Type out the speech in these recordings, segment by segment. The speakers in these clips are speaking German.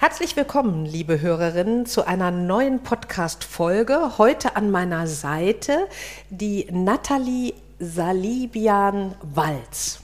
Herzlich willkommen, liebe Hörerinnen, zu einer neuen Podcast-Folge. Heute an meiner Seite die Nathalie Salibian-Walz.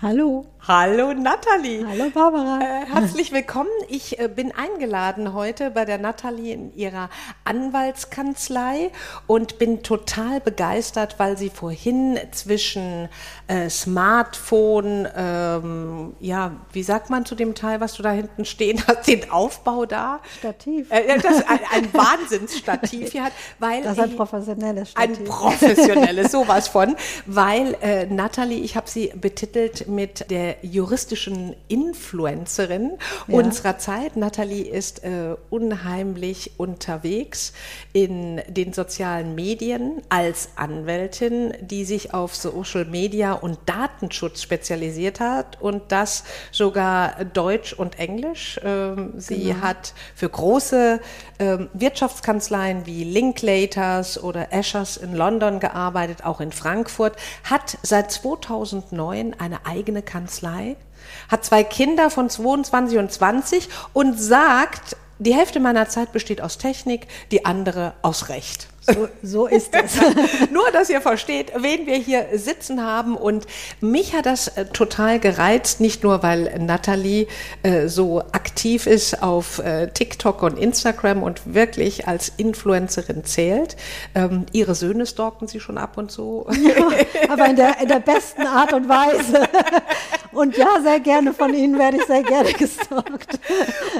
Hallo. Hallo Nathalie. Hallo Barbara. Äh, herzlich willkommen. Ich äh, bin eingeladen heute bei der Nathalie in ihrer Anwaltskanzlei und bin total begeistert, weil sie vorhin zwischen äh, Smartphone, ähm, ja, wie sagt man zu dem Teil, was du da hinten stehen hast, den Aufbau da? Stativ. Äh, das ein, ein Wahnsinnsstativ hier hat, weil das ist ein professionelles Stativ. Ein professionelles, sowas von, weil äh, Nathalie, ich habe sie betitelt mit der juristischen Influencerin ja. unserer Zeit. Nathalie ist äh, unheimlich unterwegs in den sozialen Medien als Anwältin, die sich auf Social Media und Datenschutz spezialisiert hat und das sogar Deutsch und Englisch. Ähm, sie genau. hat für große ähm, Wirtschaftskanzleien wie Linklaters oder Ashers in London gearbeitet, auch in Frankfurt, hat seit 2009 eine eigene Kanzlei Kanzlei, hat zwei Kinder von 22 und 20 und sagt, die Hälfte meiner Zeit besteht aus Technik, die andere aus Recht. So, so ist es. Nur, dass ihr versteht, wen wir hier sitzen haben. Und mich hat das äh, total gereizt, nicht nur, weil Nathalie äh, so aktiv ist auf äh, TikTok und Instagram und wirklich als Influencerin zählt. Ähm, ihre Söhne stalken sie schon ab und zu. Ja, aber in der, in der besten Art und Weise. Und ja, sehr gerne von Ihnen werde ich sehr gerne gestalkt.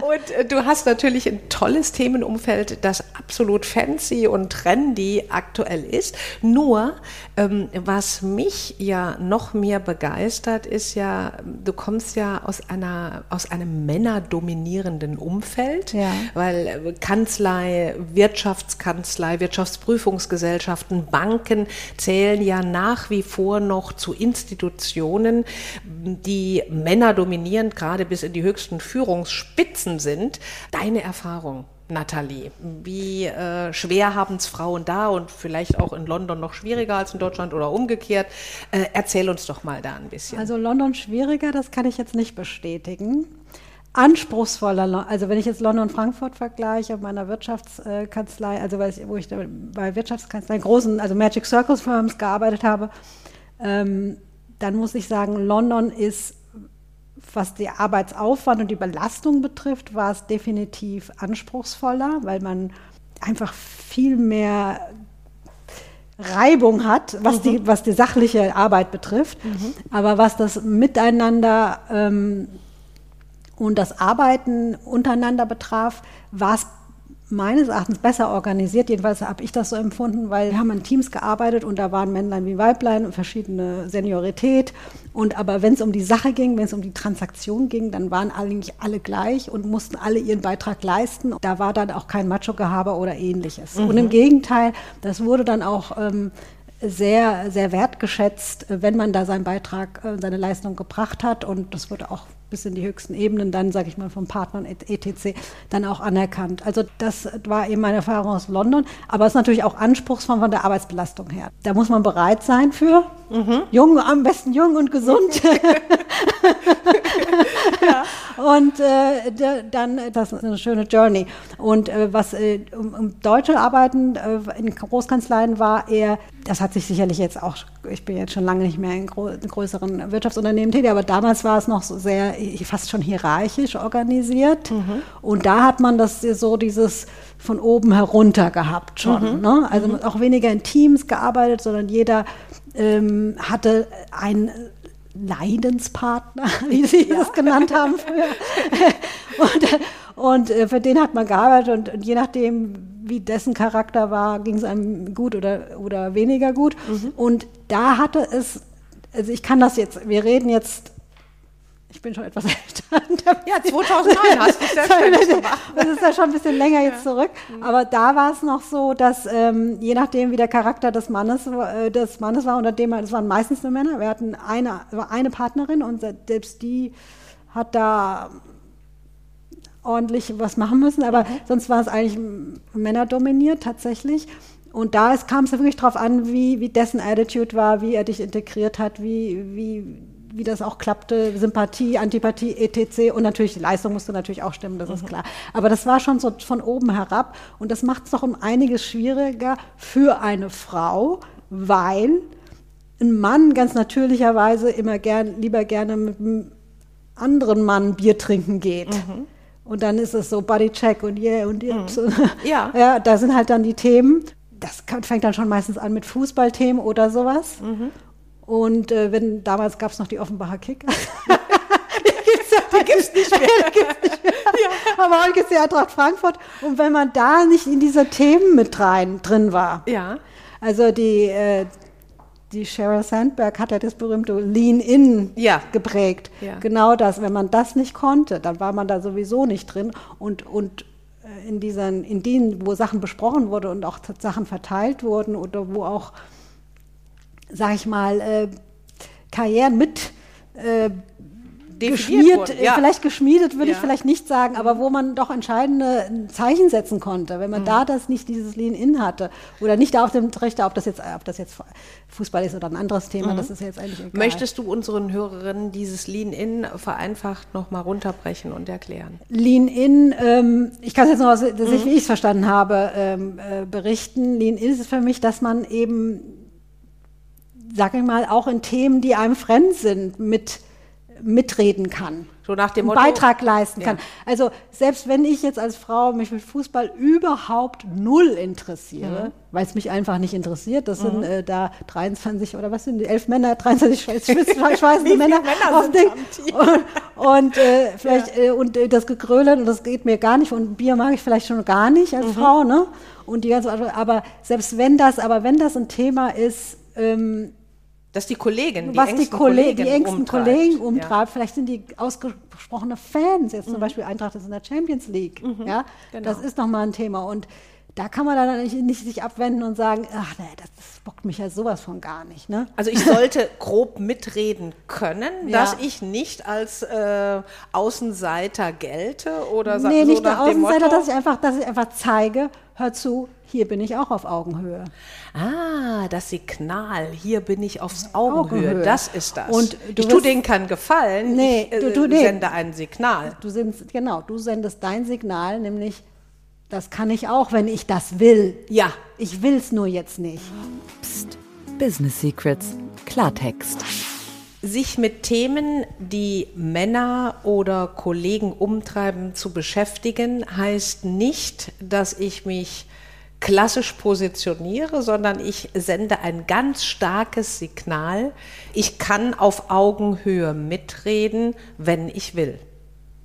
Und äh, du hast natürlich ein tolles Themenumfeld, das absolut fancy und trendy aktuell ist. Nur, ähm, was mich ja noch mehr begeistert, ist ja, du kommst ja aus einer, aus einem männerdominierenden Umfeld, ja. weil äh, Kanzlei, Wirtschaftskanzlei, Wirtschaftsprüfungsgesellschaften, Banken zählen ja nach wie vor noch zu Institutionen, die männerdominierend gerade bis in die höchsten Führungsspitzen sind. Deine Erfahrung? Nathalie, wie äh, schwer haben es Frauen da und vielleicht auch in London noch schwieriger als in Deutschland oder umgekehrt? Äh, erzähl uns doch mal da ein bisschen. Also London schwieriger, das kann ich jetzt nicht bestätigen. Anspruchsvoller, also wenn ich jetzt London und Frankfurt vergleiche, meiner Wirtschaftskanzlei, also wo ich bei Wirtschaftskanzleien großen, also Magic Circles Firms gearbeitet habe, ähm, dann muss ich sagen, London ist was den Arbeitsaufwand und die Belastung betrifft, war es definitiv anspruchsvoller, weil man einfach viel mehr Reibung hat, was, mhm. die, was die sachliche Arbeit betrifft. Mhm. Aber was das Miteinander ähm, und das Arbeiten untereinander betraf, war es meines Erachtens besser organisiert. Jedenfalls habe ich das so empfunden, weil wir haben in Teams gearbeitet und da waren Männlein wie Weiblein und verschiedene Seniorität. Und aber wenn es um die Sache ging, wenn es um die Transaktion ging, dann waren eigentlich alle gleich und mussten alle ihren Beitrag leisten. Da war dann auch kein Macho-Gehaber oder ähnliches. Mhm. Und im Gegenteil, das wurde dann auch ähm, sehr, sehr wertgeschätzt, wenn man da seinen Beitrag, äh, seine Leistung gebracht hat. Und das wurde auch bis in die höchsten Ebenen dann, sage ich mal, von Partnern etc. dann auch anerkannt. Also das war eben meine Erfahrung aus London, aber es ist natürlich auch anspruchsvoll von der Arbeitsbelastung her. Da muss man bereit sein für. Mhm. Jung, am besten jung und gesund. ja. Und äh, dann, das ist eine schöne Journey. Und äh, was äh, um, um, deutsche Arbeiten äh, in Großkanzleien war eher, das hat sich sicherlich jetzt auch, ich bin jetzt schon lange nicht mehr in, größeren Wirtschaftsunternehmen tätig, aber damals war es noch so sehr, fast schon hierarchisch organisiert. Mhm. Und da hat man das so dieses von oben herunter gehabt schon. Mhm. Ne? Also mhm. auch weniger in Teams gearbeitet, sondern jeder ähm, hatte ein Leidenspartner, wie Sie ja. das genannt haben und, und äh, für den hat man gearbeitet und, und, je nachdem, wie dessen Charakter war, ging es einem gut oder, oder weniger gut. Mhm. Und da hatte es, also ich kann das jetzt, wir reden jetzt ich bin schon etwas älter. Ja, 2009 hast du selbstständig gemacht. Das ist ja schon ein bisschen länger jetzt zurück. Aber da war es noch so, dass ähm, je nachdem, wie der Charakter des Mannes, äh, des Mannes war, unter dem es waren meistens nur Männer. Wir hatten eine, eine Partnerin und selbst die hat da ordentlich was machen müssen, aber mhm. sonst war es eigentlich männerdominiert tatsächlich. Und da kam es wirklich darauf an, wie, wie dessen Attitude war, wie er dich integriert hat, wie, wie, wie das auch klappte, Sympathie, Antipathie, etc. Und natürlich, die Leistung musste natürlich auch stimmen, das mhm. ist klar. Aber das war schon so von oben herab und das macht es doch um einiges schwieriger für eine Frau, weil ein Mann ganz natürlicherweise immer gern, lieber gerne mit einem anderen Mann Bier trinken geht. Mhm. Und dann ist es so Bodycheck und yeah und yeah. Mhm. Ja. ja, da sind halt dann die Themen. Das fängt dann schon meistens an mit Fußballthemen oder sowas. Mhm. Und äh, wenn damals gab es noch die Offenbacher Kicker. die gibt es nicht mehr. gibt's nicht mehr. Ja. Aber heute gibt es die Eintracht Frankfurt. Und wenn man da nicht in diese Themen mit rein drin war, ja. also die, äh, die Sheryl Sandberg hat ja das berühmte Lean-In ja. geprägt. Ja. Genau das. Wenn man das nicht konnte, dann war man da sowieso nicht drin. Und, und äh, in, diesen, in denen, wo Sachen besprochen wurden und auch Sachen verteilt wurden oder wo auch sag ich mal, äh, Karrieren mit äh, geschmiert, ja. vielleicht geschmiedet würde ja. ich vielleicht nicht sagen, aber wo man doch entscheidende Zeichen setzen konnte, wenn man mhm. da das nicht dieses Lean-In hatte oder nicht auf dem Trichter, ob das jetzt, ob das jetzt Fußball ist oder ein anderes Thema, mhm. das ist jetzt eigentlich egal. Möchtest du unseren Hörerinnen dieses Lean-In vereinfacht nochmal runterbrechen und erklären? Lean-In, ähm, ich kann es jetzt noch, aus, mhm. wie ich es verstanden habe, ähm, äh, berichten. Lean-In ist für mich, dass man eben sag ich mal, auch in Themen, die einem fremd sind, mit mitreden kann. So nach dem Motto, Beitrag leisten kann. Ja. Also selbst wenn ich jetzt als Frau mich mit Fußball überhaupt null interessiere, mhm. weil es mich einfach nicht interessiert, das mhm. sind äh, da 23 oder was sind die, elf Männer, 23 schweißende Männer, Männer auf dem und, und äh, vielleicht ja. äh, und äh, das Gegrölen und das geht mir gar nicht und Bier mag ich vielleicht schon gar nicht als mhm. Frau, ne? Und die ganze, aber selbst wenn das, aber wenn das ein Thema ist, ähm, dass die Kollegin, die was engsten, die, Kollegen, die engsten umtreibt. Kollegen umtreibt. Ja. Vielleicht sind die ausgesprochene Fans. Jetzt mhm. zum Beispiel Eintracht ist in der Champions League. Mhm. Ja, genau. das ist nochmal ein Thema. Und da kann man dann nicht, nicht, sich abwenden und sagen, ach nee, das, das bockt mich ja sowas von gar nicht. Ne? Also ich sollte grob mitreden können, ja. dass ich nicht als äh, Außenseiter gelte oder nee, so nicht nach der Außenseiter, dass ich einfach, dass ich einfach zeige, hör zu, hier bin ich auch auf Augenhöhe. Ah, das Signal, hier bin ich auf Augenhöhe, Augenhöhe. das ist das. Und ich tue denen keinen Gefallen, nee, ich äh, du, du, sende ein Signal. Du sendest, genau, du sendest dein Signal, nämlich, das kann ich auch, wenn ich das will. Ja. Ich will es nur jetzt nicht. Psst, Business Secrets, Klartext. Sich mit Themen, die Männer oder Kollegen umtreiben, zu beschäftigen, heißt nicht, dass ich mich klassisch positioniere, sondern ich sende ein ganz starkes Signal. Ich kann auf Augenhöhe mitreden, wenn ich will.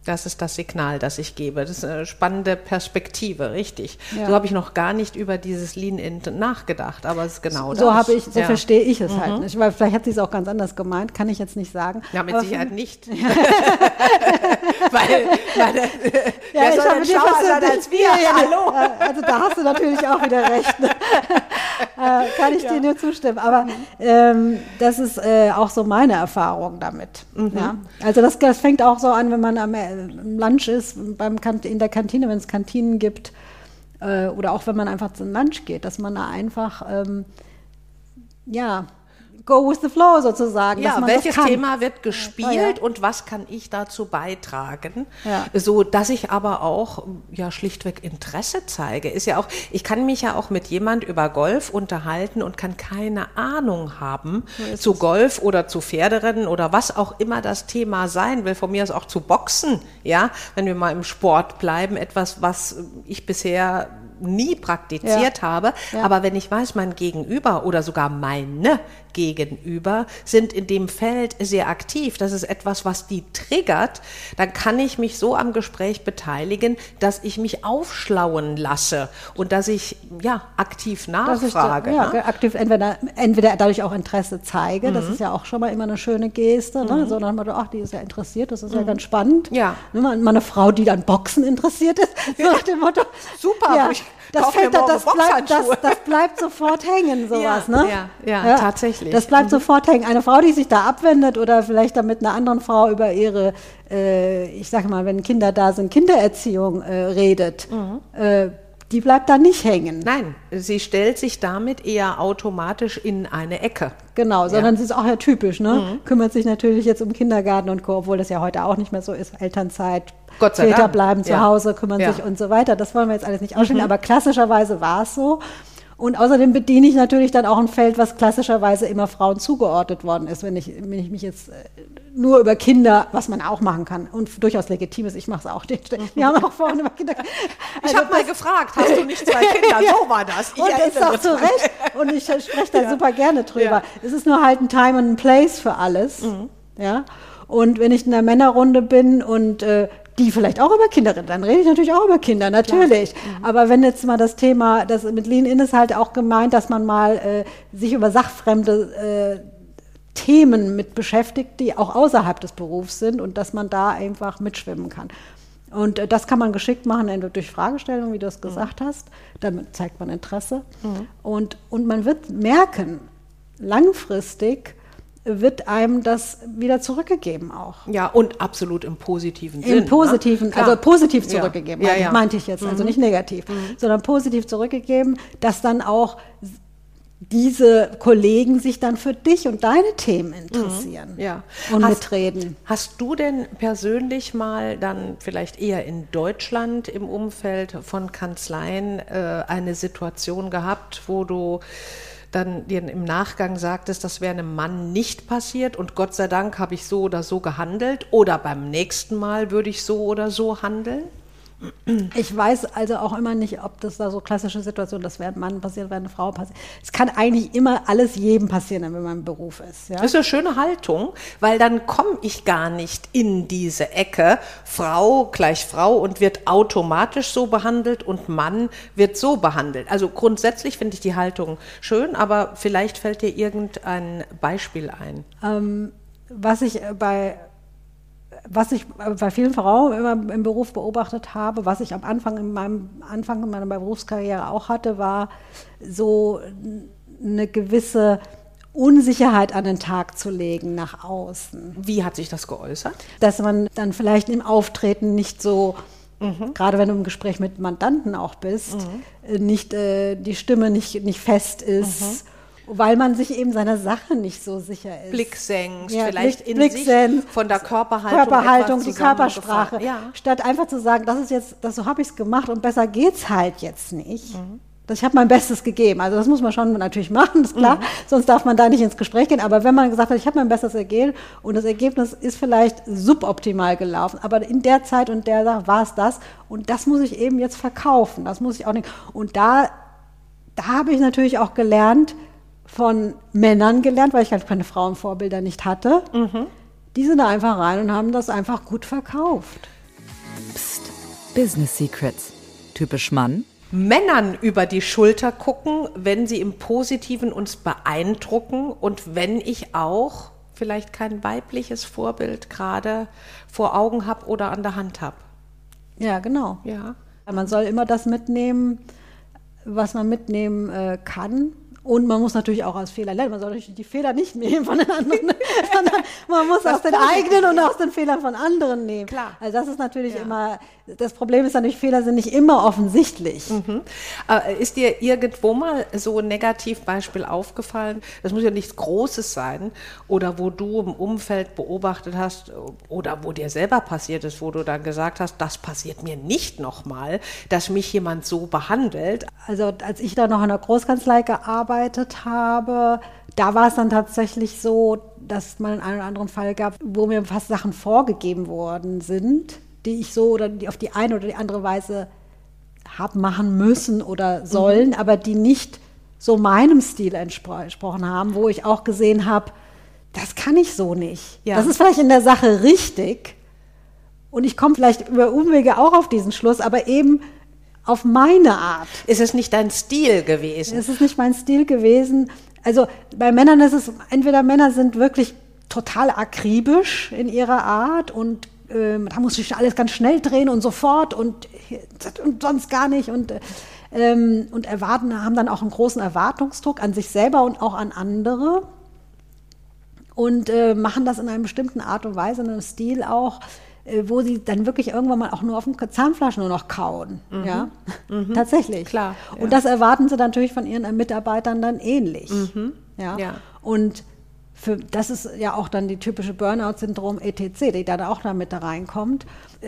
Das ist das Signal, das ich gebe. Das ist eine spannende Perspektive, richtig. Ja. So habe ich noch gar nicht über dieses Lean-In nachgedacht, aber es ist genau so das. So habe ich, so ja. verstehe ich es halt mhm. halt nicht. Weil vielleicht hat sie es auch ganz anders gemeint, kann ich jetzt nicht sagen. Ja, mit aber Sicherheit nicht. Ja. weil, meine, ja, wer soll denn schlauer sein als wir? Ja, Hallo. Also da hast du natürlich auch wieder recht. Ne? Äh, kann ich dir nur zustimmen. Aber ähm, das ist äh, auch so meine Erfahrung damit. Mhm. Also das, das fängt auch so an, wenn man am Lunch ist, beim in der Kantine, wenn es Kantinen gibt, äh, oder auch wenn man einfach zum Lunch geht, dass man da einfach, ähm, ja, go with the flow sozusagen. Ja, welches Thema wird gespielt ja. und was kann ich dazu beitragen? Ja. So, dass ich aber auch ja schlichtweg Interesse zeige. Ist ja auch, ich kann mich ja auch mit jemand über Golf unterhalten und kann keine Ahnung haben so zu Golf oder zu Pferderennen oder was auch immer das Thema sein will. Von mir aus auch zu Boxen, ja, wenn wir mal im Sport bleiben, etwas, was ich bisher nie praktiziert Ja. habe. Ja. Aber wenn ich weiß, mein Gegenüber oder sogar meine Gegenüber sind in dem Feld sehr aktiv, das ist etwas, was die triggert, dann kann ich mich so am Gespräch beteiligen, dass ich mich aufschlauen lasse und dass ich ja aktiv ich da- nachfrage. ja, ne? aktiv entweder, entweder dadurch auch Interesse zeige, Mhm. das ist ja auch schon mal immer eine schöne Geste, ne? so nach dem Motto, ach, die ist ja interessiert, das ist ja ganz spannend. Mhm. Ja. Ne, mal, mal eine Frau, die an Boxen interessiert ist, so nach dem Motto, Super, ja, ich das, kauf fällt, da- das, bleibt, das, das bleibt sofort hängen, sowas. Ja, ne? ja, ja, tatsächlich. Das bleibt sofort hängen. Eine Frau, die sich da abwendet oder vielleicht dann mit einer anderen Frau über ihre, äh, ich sag mal, wenn Kinder da sind, Kindererziehung äh, redet, äh, die bleibt da nicht hängen. Nein, sie stellt sich damit eher automatisch in eine Ecke. Genau, sondern sie ist auch ja typisch, ne? Kümmert sich natürlich jetzt um Kindergarten und Co., obwohl das ja heute auch nicht mehr so ist. Elternzeit, Gott sei Väter Dank. bleiben zu Ja. Hause, kümmern Ja. Mhm. sich und so weiter. Das wollen wir jetzt alles nicht ausstellen, aber klassischerweise war es so. Und außerdem bediene ich natürlich dann auch ein Feld, was klassischerweise immer Frauen zugeordnet worden ist, wenn ich, wenn ich mich jetzt äh, nur über Kinder, was man auch machen kann und durchaus legitim ist, ich mache es auch. Wir haben auch vorhin über Kinder. Ich Also habe mal gefragt, hast du nicht zwei Kinder? So war das. Ich und ist doch zu. Recht. Und ich spreche da super gerne drüber. Ja. Es ist nur halt ein Time and ein Place für alles. Mhm. Ja. Und wenn ich in einer Männerrunde bin und äh, die vielleicht auch über Kinder reden, dann rede ich natürlich auch über Kinder, natürlich. Mhm. Aber wenn jetzt mal das Thema, das mit Lean In ist halt auch gemeint, dass man mal äh, sich über sachfremde äh, Themen mit beschäftigt, die auch außerhalb des Berufs sind und dass man da einfach mitschwimmen kann. Und äh, das kann man geschickt machen, entweder durch Fragestellungen, wie du es gesagt hast, damit zeigt man Interesse. Und, und man wird merken, langfristig wird einem das wieder zurückgegeben auch. Ja, und absolut im positiven Sinn. Im positiven, ne? Klar. also positiv Ja. zurückgegeben, Ja, meinte, ja. Mhm. meinte ich jetzt, also nicht negativ, sondern positiv zurückgegeben, dass dann auch diese Kollegen sich dann für dich und deine Themen interessieren Mhm. Ja. und Hast- mitreden. Hast du denn persönlich mal dann vielleicht eher in Deutschland im Umfeld von Kanzleien äh, eine Situation gehabt, wo du dann dir im Nachgang sagtest, das wäre einem Mann nicht passiert und Gott sei Dank habe ich so oder so gehandelt oder beim nächsten Mal würde ich so oder so handeln? Ich weiß also auch immer nicht, ob das da so klassische Situationen, das wäre ein Mann passiert, wäre eine Frau passiert. Es kann eigentlich immer alles jedem passieren, wenn man im Beruf ist. Ja? Das ist eine schöne Haltung, weil dann komme ich gar nicht in diese Ecke, Frau gleich Frau und wird automatisch so behandelt und Mann wird so behandelt. Also grundsätzlich finde ich die Haltung schön, aber vielleicht fällt dir irgendein Beispiel ein. Ähm, was ich äh, bei was ich bei vielen Frauen immer im Beruf beobachtet habe, was ich am Anfang in meinem Anfang in meiner Berufskarriere auch hatte, war so eine gewisse Unsicherheit an den Tag zu legen nach außen. Wie hat sich das geäußert? Dass man dann vielleicht im Auftreten nicht so, gerade wenn du im Gespräch mit Mandanten auch bist, äh, nicht äh, die Stimme nicht, nicht fest ist, weil man sich eben seiner Sache nicht so sicher ist. Blick senkst, Ja, vielleicht Blick- in Blick sich senkst, von der Körperhaltung, Körperhaltung, die Körpersprache. Ja. Statt einfach zu sagen, das ist jetzt, das so habe ich es gemacht und besser geht's halt jetzt nicht. Mhm. Das, ich habe mein Bestes gegeben. Also das muss man schon natürlich machen, ist Mhm. klar. Sonst darf man da nicht ins Gespräch gehen. Aber wenn man gesagt hat, ich habe mein Bestes gegeben und das Ergebnis ist vielleicht suboptimal gelaufen, aber in der Zeit und der Sache war es das und das muss ich eben jetzt verkaufen. Das muss ich auch nicht. Und da, da habe ich natürlich auch gelernt, von Männern gelernt, weil ich halt keine Frauenvorbilder nicht hatte. Mhm. Die sind da einfach rein und haben das einfach gut verkauft. Psst. Business Secrets. Typisch Mann. Männern über die Schulter gucken, wenn sie im Positiven uns beeindrucken und wenn ich auch vielleicht kein weibliches Vorbild gerade vor Augen habe oder an der Hand habe. Ja, genau. Ja. Man soll immer das mitnehmen, was man mitnehmen äh, kann. Und man muss natürlich auch aus Fehlern lernen. Man soll natürlich die Fehler nicht nehmen von den anderen, sondern man muss Das aus den eigenen und aus den Fehlern von anderen nehmen. Klar. Also das ist natürlich Ja. immer, das Problem ist natürlich, Fehler sind nicht immer offensichtlich. Mhm. Äh, Ist dir irgendwo mal so ein Negativbeispiel aufgefallen? Das muss ja nichts Großes sein. Oder wo du im Umfeld beobachtet hast oder wo dir selber passiert ist, wo du dann gesagt hast, das passiert mir nicht nochmal, dass mich jemand so behandelt. Also als ich da noch in der Großkanzlei gearbeitet habe, da war es dann tatsächlich so, dass es mal einen oder anderen Fall gab, wo mir fast Sachen vorgegeben worden sind, die ich so oder die auf die eine oder die andere Weise habe machen müssen oder sollen, mhm. aber die nicht so meinem Stil entsprochen haben, wo ich auch gesehen habe, das kann ich so nicht. Ja. Das ist vielleicht in der Sache richtig. Und ich komme vielleicht über Umwege auch auf diesen Schluss, aber eben auf meine Art. Ist es nicht dein Stil gewesen? Es ist nicht mein Stil gewesen. Also bei Männern ist es, entweder Männer sind wirklich total akribisch in ihrer Art und äh, da muss sich alles ganz schnell drehen und sofort und, und sonst gar nicht und, ähm, und erwarten, haben dann auch einen großen Erwartungsdruck an sich selber und auch an andere und äh, machen das in einer bestimmten Art und Weise, in einem Stil auch, wo sie dann wirklich irgendwann mal auch nur auf dem Zahnfleisch nur noch kauen. Mhm. Ja, mhm. tatsächlich. Klar. Ja. Und das erwarten sie natürlich von ihren Mitarbeitern dann ähnlich. Mhm. Ja? ja. Und für, das ist ja auch dann die typische Burnout-Syndrom etc., die dann auch da mit da reinkommt.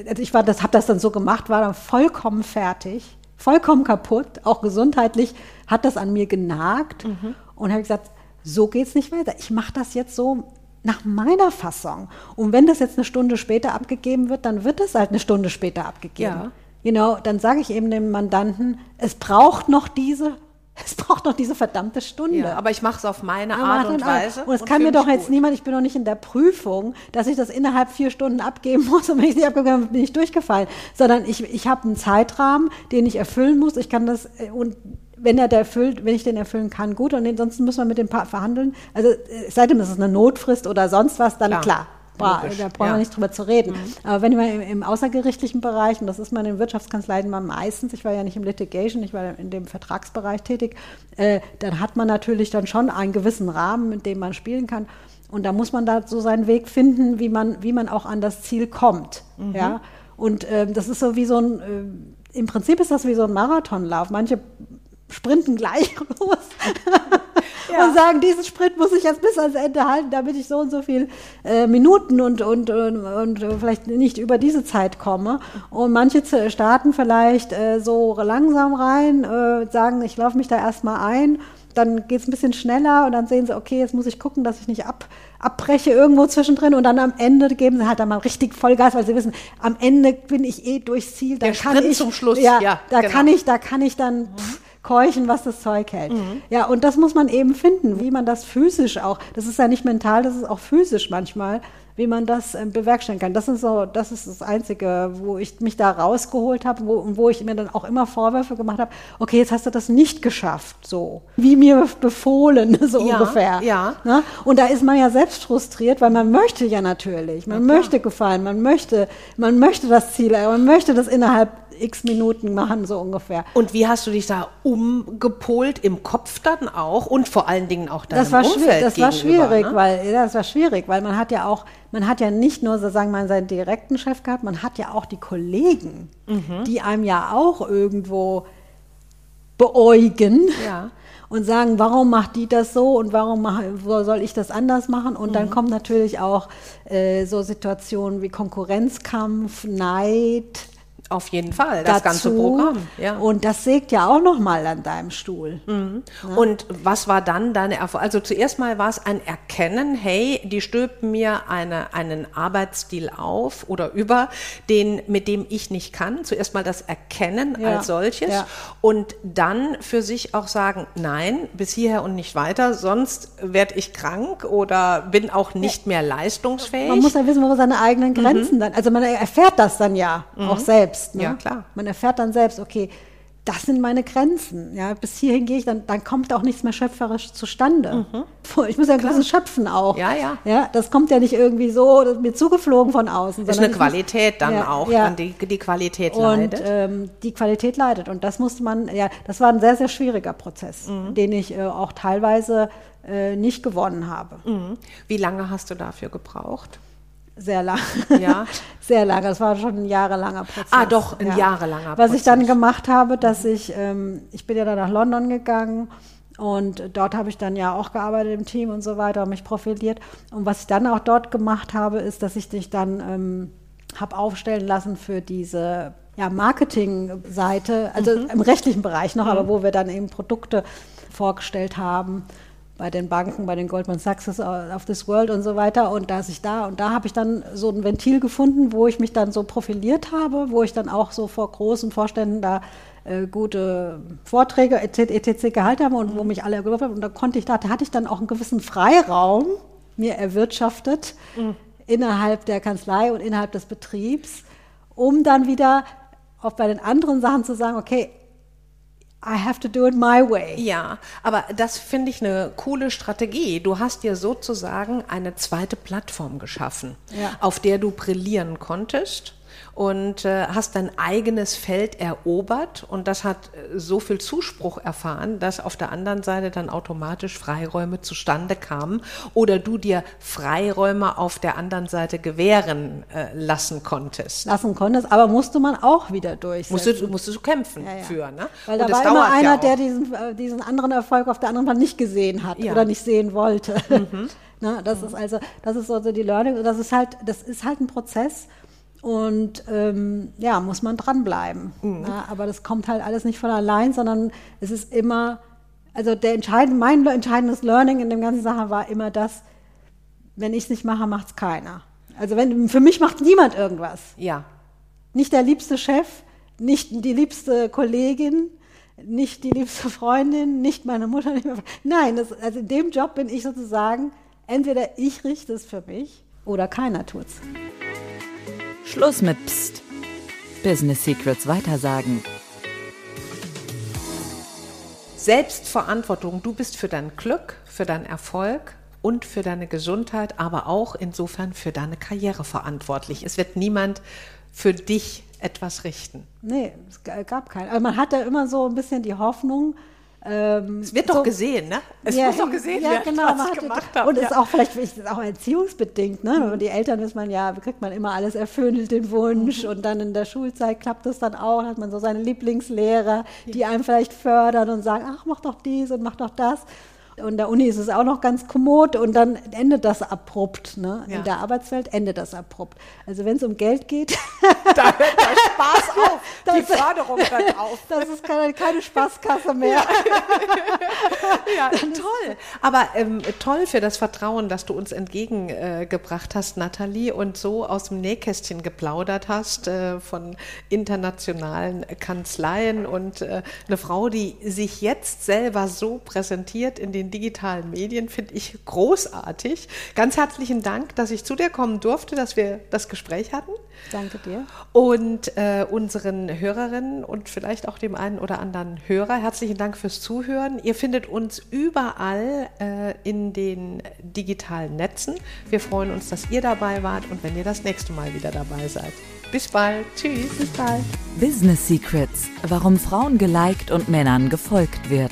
Also ich war, das habe das dann so gemacht, war dann vollkommen fertig, vollkommen kaputt, auch gesundheitlich hat das an mir genagt mhm. und habe gesagt, so geht es nicht weiter. Ich mache das jetzt so nach meiner Fassung. Und wenn das jetzt eine Stunde später abgegeben wird, dann wird es halt eine Stunde später abgegeben. Ja. Genau, dann sage ich eben dem Mandanten, es braucht noch diese es braucht noch diese verdammte Stunde. Ja, aber ich mache es auf meine aber Art und Weise. Und es kann mir doch jetzt gut. niemand, ich bin noch nicht in der Prüfung, dass ich das innerhalb vier Stunden abgeben muss und wenn ich es nicht abgegeben habe, bin ich durchgefallen. Sondern ich, ich habe einen Zeitrahmen, den ich erfüllen muss. Ich kann das, äh, und wenn er der erfüllt, wenn ich den erfüllen kann, gut. Und ansonsten müssen wir mit dem Paar verhandeln. Also äh, seitdem ist es eine Notfrist oder sonst was, dann klar. klar. Boah, da brauchen ja. wir nicht drüber zu reden. Mhm. Aber wenn man im, im, außergerichtlichen Bereich, und das ist man in Wirtschaftskanzleien mal meistens, ich war ja nicht im Litigation, ich war in dem Vertragsbereich tätig, äh, dann hat man natürlich dann schon einen gewissen Rahmen, mit dem man spielen kann. Und da muss man da so seinen Weg finden, wie man, wie man auch an das Ziel kommt. Mhm. Ja? Und äh, das ist so wie so ein, äh, im Prinzip ist das wie so ein Marathonlauf. Manche sprinten gleich los ja. und sagen, diesen Sprint muss ich jetzt bis ans Ende halten, damit ich so und so viele äh, Minuten und, und, und, und, vielleicht nicht über diese Zeit komme. Und manche starten vielleicht äh, so langsam rein, äh, sagen, ich laufe mich da erstmal ein dann geht es ein bisschen schneller und dann sehen sie, okay, jetzt muss ich gucken, dass ich nicht ab, abbreche irgendwo zwischendrin und dann am Ende geben sie halt dann mal richtig Vollgas, weil sie wissen, am Ende bin ich eh durchs Ziel. Der kann Sprint ich, zum Schluss, ja, ja da genau. kann ich, da kann ich dann pff, keuchen, was das Zeug hält. Mhm. Ja, und das muss man eben finden, wie man das physisch auch, das ist ja nicht mental, das ist auch physisch manchmal, wie man das äh, bewerkstelligen kann. Das ist so, das ist das Einzige, wo ich mich da rausgeholt habe, wo, wo ich mir dann auch immer Vorwürfe gemacht habe, okay, jetzt hast du das nicht geschafft, so. Wie mir befohlen, so ja, ungefähr. Ja. Ne? Und da ist man ja selbst frustriert, weil man möchte ja natürlich, man ja, möchte gefallen, man möchte, man möchte das Ziel, man möchte das innerhalb x Minuten machen, so ungefähr. Und wie hast du dich da umgepolt im Kopf dann auch und vor allen Dingen auch dann das war Umfeld Das war schwierig, ne? weil das war schwierig, weil man hat ja auch, man hat ja nicht nur sozusagen mal seinen direkten Chef gehabt, man hat ja auch die Kollegen, mhm. die einem ja auch irgendwo beäugen. Ja und sagen, warum macht die das so und warum mach, soll ich das anders machen? Und mhm. dann kommen natürlich auch äh, so Situationen wie Konkurrenzkampf, Neid, auf jeden Fall, das dazu. ganze Programm. Ja. Und das sägt ja auch nochmal an deinem Stuhl. Mhm. Ja. Und was war dann deine Erfahrung? Also zuerst mal war es ein Erkennen, hey, die stülpen mir eine, einen Arbeitsstil auf oder über, den, mit dem ich nicht kann. Zuerst mal das Erkennen ja. als solches ja. und dann für sich auch sagen, nein, bis hierher und nicht weiter, sonst werde ich krank oder bin auch nicht mehr leistungsfähig. Man muss ja wissen, wo seine eigenen Grenzen mhm. dann, also man erfährt das dann ja mhm. auch selbst selbst. Ne? Ja, klar. Man erfährt dann selbst, okay, das sind meine Grenzen. Ja, bis hierhin gehe ich, dann, dann kommt auch nichts mehr schöpferisch zustande. Mhm. Ich muss ja ein bisschen schöpfen auch. Ja, ja. Ja, das kommt ja nicht irgendwie so mir zugeflogen von außen. Das ist eine Qualität muss, dann ja, auch, ja. Dann die, die Qualität leidet. Und ähm, die Qualität leidet. Und das musste man, ja, das war ein sehr, sehr schwieriger Prozess, mhm. den ich äh, auch teilweise äh, nicht gewonnen habe. Mhm. Wie lange hast du dafür gebraucht? Sehr lang. Ja. Sehr lange. Das war schon ein jahrelanger Prozess. Ah, doch, ein ja. jahrelanger Prozess. Was ich dann gemacht habe, dass ich, ähm, ich bin ja dann nach London gegangen und dort habe ich dann ja auch gearbeitet im Team und so weiter, mich profiliert. Und was ich dann auch dort gemacht habe, ist, dass ich dich dann ähm, habe aufstellen lassen für diese ja, Marketingseite, also mhm. im rechtlichen Bereich noch, mhm. aber wo wir dann eben Produkte vorgestellt haben bei den Banken, bei den Goldman Sachs of this World und so weiter. Und da ich da und da habe ich dann so ein Ventil gefunden, wo ich mich dann so profiliert habe, wo ich dann auch so vor großen Vorständen da äh, gute Vorträge etc. etc. gehalten habe und wo mich alle gelobt haben. Und da konnte ich, da hatte ich dann auch einen gewissen Freiraum mir erwirtschaftet mhm. innerhalb der Kanzlei und innerhalb des Betriebs, um dann wieder auch bei den anderen Sachen zu sagen, okay, I have to do it my way. Ja, aber das finde ich eine coole Strategie. Du hast dir sozusagen eine zweite Plattform geschaffen, ja. auf der du brillieren konntest und äh, hast dein eigenes Feld erobert und das hat äh, so viel Zuspruch erfahren, dass auf der anderen Seite dann automatisch Freiräume zustande kamen oder du dir Freiräume auf der anderen Seite gewähren äh, lassen konntest. Lassen konntest, aber musste man auch wieder durchsetzen. Musstest, musstest du kämpfen ja, ja. für, ne? Weil und da war immer einer, ja der diesen, äh, diesen anderen Erfolg auf der anderen Seite nicht gesehen hat oder nicht sehen wollte. Mhm. Na, das mhm. ist also, das ist also die Learning, das ist halt, das ist halt ein Prozess und ähm, ja, muss man dranbleiben. Mhm. Ja, aber das kommt halt alles nicht von allein, sondern es ist immer, also der entscheidende, mein entscheidendes Learning in dem ganzen Sache war immer das, wenn ich es nicht mache, macht es keiner. Also wenn, für mich macht niemand irgendwas. Ja. Nicht der liebste Chef, nicht die liebste Kollegin, nicht die liebste Freundin, nicht meine Mutter. Nicht mehr. Nein, das, also in dem Job bin ich sozusagen, entweder ich richte es für mich oder keiner tut es. Schluss mit Psst. Business Secrets weitersagen. Selbstverantwortung. Du bist für dein Glück, für deinen Erfolg und für deine Gesundheit, aber auch insofern für deine Karriere verantwortlich. Es wird niemand für dich etwas richten. Nee, es gab keinen. Aber man hatte immer so ein bisschen die Hoffnung, ähm, es wird so, doch gesehen, ne? Es ja, muss doch gesehen ja, werden, genau, was ich gemacht habe. Und es ja. ist auch vielleicht ist auch erziehungsbedingt, ne? Mhm. Die Eltern ist man ja, kriegt man immer alles erfüllt, den Wunsch. Mhm. Und dann in der Schulzeit klappt es dann auch, hat man so seine Lieblingslehrer, die einem vielleicht fördern und sagen, ach, mach doch dies und mach doch das. Und der Uni ist es auch noch ganz kommod und dann endet das abrupt. Ne? Ja. In der Arbeitswelt endet das abrupt. Also wenn es um Geld geht, da hört der Spaß auf, das, die Förderung hört auf. Das ist keine, keine Spaßkasse mehr. ja, toll. Aber ähm, toll für das Vertrauen, das du uns entgegengebracht äh, hast, Nathalie, und so aus dem Nähkästchen geplaudert hast äh, von internationalen Kanzleien und äh, eine Frau, die sich jetzt selber so präsentiert in den den digitalen Medien, finde ich großartig. Ganz herzlichen Dank, dass ich zu dir kommen durfte, dass wir das Gespräch hatten. Danke dir. Und äh, unseren Hörerinnen und vielleicht auch dem einen oder anderen Hörer, herzlichen Dank fürs Zuhören. Ihr findet uns überall äh, in den digitalen Netzen. Wir freuen uns, dass ihr dabei wart und wenn ihr das nächste Mal wieder dabei seid. Bis bald. Tschüss. Bis bald. Business Secrets. Warum Frauen geliked und Männern gefolgt wird.